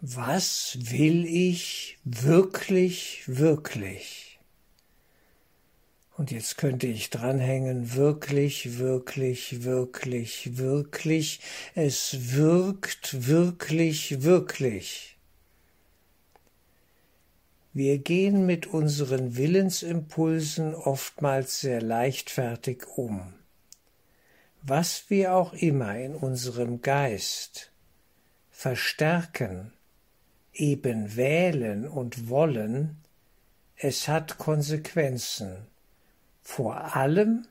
Was will ich wirklich, wirklich? Und jetzt könnte ich dranhängen, wirklich, wirklich, wirklich, wirklich. Es wirkt wirklich, wirklich. Wir gehen mit unseren Willensimpulsen oftmals sehr leichtfertig um. Was wir auch immer in unserem Geist verstärken, eben wählen und wollen, es hat Konsequenzen, vor allem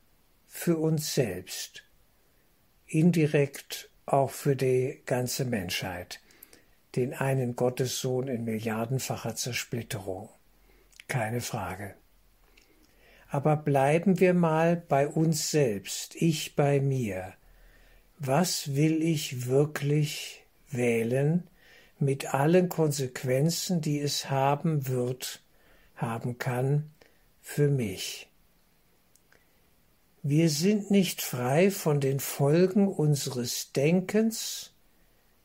für uns selbst, indirekt auch für die ganze Menschheit den einen Gottessohn in milliardenfacher Zersplitterung. Keine Frage. Aber bleiben wir mal bei uns selbst, ich bei mir. Was will ich wirklich wählen mit allen Konsequenzen, die es haben wird, haben kann für mich? Wir sind nicht frei von den Folgen unseres Denkens,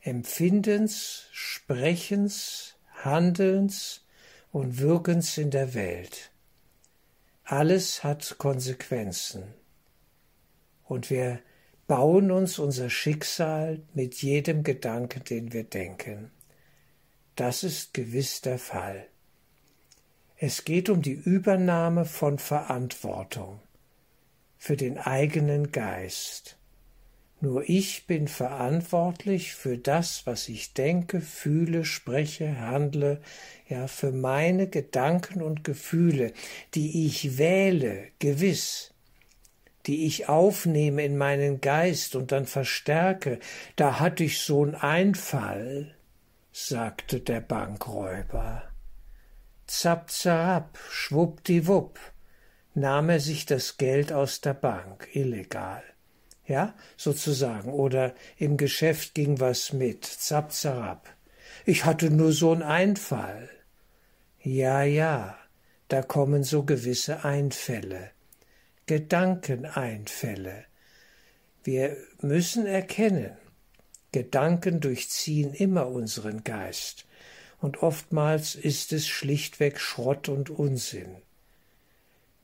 Empfindens, Sprechens, Handelns und Wirkens in der Welt. Alles hat Konsequenzen. Und wir bauen uns unser Schicksal mit jedem Gedanken, den wir denken. Das ist gewiss der Fall. Es geht um die Übernahme von Verantwortung für den eigenen Geist. Nur ich bin verantwortlich für das, was ich denke, fühle, spreche, handle, ja, für meine Gedanken und Gefühle, die ich wähle, gewiss, die ich aufnehme in meinen Geist und dann verstärke. Da hatte ich so'n Einfall, sagte der Bankräuber. Zapp, zapp, schwuppdiwupp, nahm er sich das Geld aus der Bank, illegal ja, sozusagen, oder im Geschäft ging was mit, zap, zarab. Ich hatte nur so einen Einfall. Ja, ja, da kommen so gewisse Einfälle, Gedankeneinfälle. Wir müssen erkennen, Gedanken durchziehen immer unseren Geist, und oftmals ist es schlichtweg Schrott und Unsinn.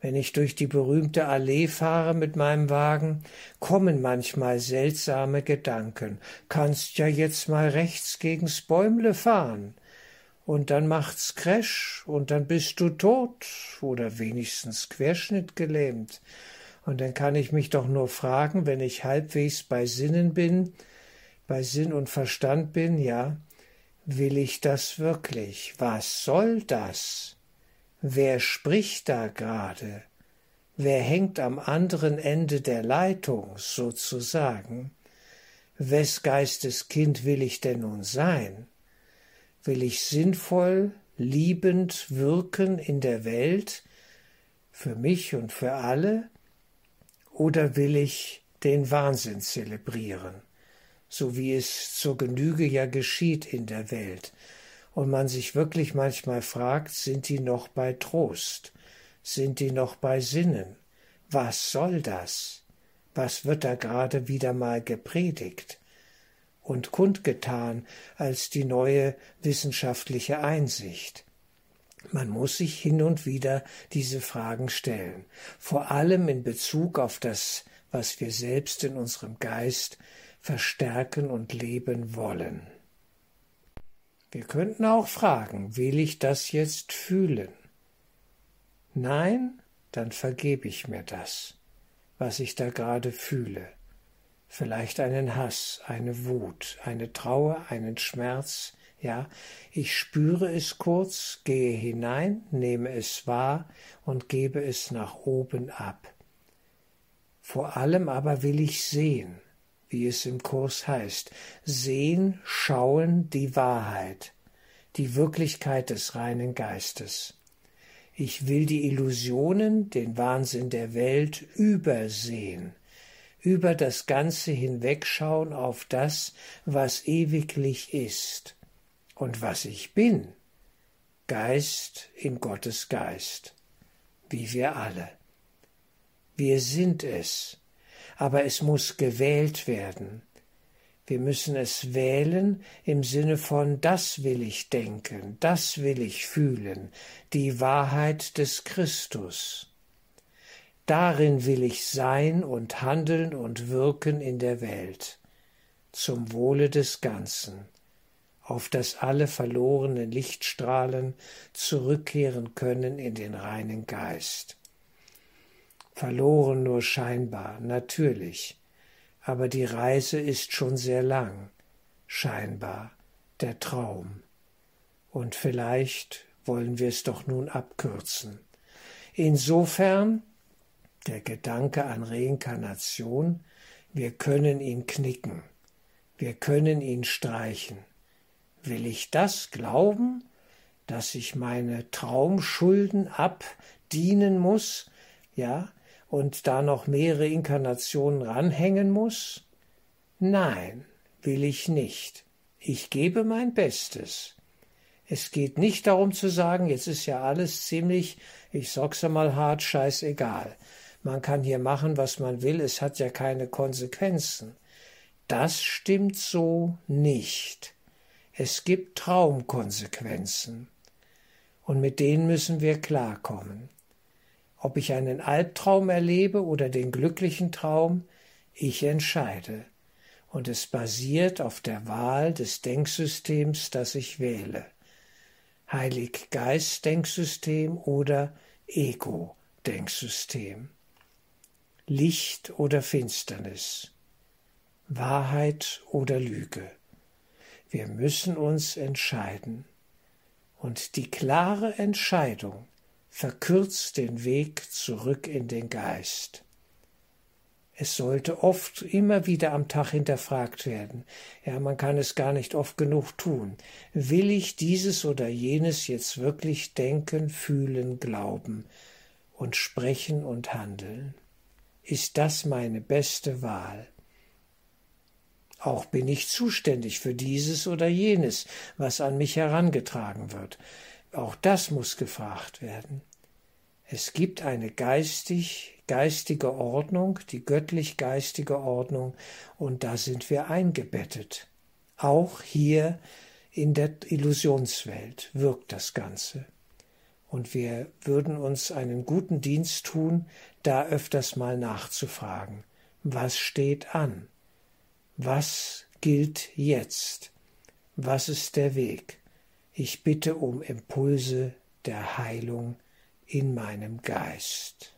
Wenn ich durch die berühmte Allee fahre mit meinem Wagen, kommen manchmal seltsame Gedanken. Kannst ja jetzt mal rechts gegens Bäumle fahren. Und dann macht's Crash und dann bist du tot oder wenigstens querschnittgelähmt. Und dann kann ich mich doch nur fragen, wenn ich halbwegs bei Sinnen bin, bei Sinn und Verstand bin, ja, will ich das wirklich? Was soll das? Wer spricht da gerade? Wer hängt am anderen Ende der Leitung sozusagen? Wes Geistes Kind will ich denn nun sein? Will ich sinnvoll, liebend wirken in der Welt, für mich und für alle? Oder will ich den Wahnsinn zelebrieren, so wie es zur Genüge ja geschieht in der Welt, und man sich wirklich manchmal fragt, sind die noch bei Trost? Sind die noch bei Sinnen? Was soll das? Was wird da gerade wieder mal gepredigt und kundgetan als die neue wissenschaftliche Einsicht? Man muss sich hin und wieder diese Fragen stellen, vor allem in Bezug auf das, was wir selbst in unserem Geist verstärken und leben wollen. Wir könnten auch fragen, will ich das jetzt fühlen? Nein, dann vergebe ich mir das, was ich da gerade fühle. Vielleicht einen Hass, eine Wut, eine Trauer, einen Schmerz, ja, ich spüre es kurz, gehe hinein, nehme es wahr und gebe es nach oben ab. Vor allem aber will ich sehen, wie es im Kurs heißt, sehen, schauen die Wahrheit, die Wirklichkeit des reinen Geistes. Ich will die Illusionen, den Wahnsinn der Welt übersehen, über das Ganze hinwegschauen auf das, was ewiglich ist und was ich bin, Geist in Gottes Geist, wie wir alle. Wir sind es, aber es muss gewählt werden. Wir müssen es wählen im Sinne von das will ich denken, das will ich fühlen, die Wahrheit des Christus. Darin will ich sein und handeln und wirken in der Welt, zum Wohle des Ganzen, auf dass alle verlorenen Lichtstrahlen zurückkehren können in den reinen Geist. Verloren nur scheinbar, natürlich, aber die Reise ist schon sehr lang, scheinbar der Traum. Und vielleicht wollen wir es doch nun abkürzen. Insofern der Gedanke an Reinkarnation, wir können ihn knicken, wir können ihn streichen. Will ich das glauben, dass ich meine Traumschulden abdienen muss, ja, und da noch mehrere Inkarnationen ranhängen muss? Nein, will ich nicht. Ich gebe mein Bestes. Es geht nicht darum zu sagen, jetzt ist ja alles ziemlich, ich sag's einmal hart, scheißegal. Man kann hier machen, was man will, es hat ja keine Konsequenzen. Das stimmt so nicht. Es gibt Traumkonsequenzen. Und mit denen müssen wir klarkommen. Ob ich einen Albtraum erlebe oder den glücklichen Traum, ich entscheide. Und es basiert auf der Wahl des Denksystems, das ich wähle. Heilig-Geist-Denksystem oder Ego-Denksystem. Licht oder Finsternis. Wahrheit oder Lüge. Wir müssen uns entscheiden. Und die klare Entscheidung verkürzt den Weg zurück in den Geist. Es sollte oft immer wieder am Tag hinterfragt werden. Ja, man kann es gar nicht oft genug tun. Will ich dieses oder jenes jetzt wirklich denken, fühlen, glauben und sprechen und handeln? Ist das meine beste Wahl? Auch bin ich zuständig für dieses oder jenes, was an mich herangetragen wird. Auch das muss gefragt werden. Es gibt eine geistig, geistige Ordnung, die göttlich-geistige Ordnung, und da sind wir eingebettet. Auch hier in der Illusionswelt wirkt das Ganze. Und wir würden uns einen guten Dienst tun, da öfters mal nachzufragen. Was steht an? Was gilt jetzt? Was ist der Weg? Ich bitte um Impulse der Heilung in meinem Geist.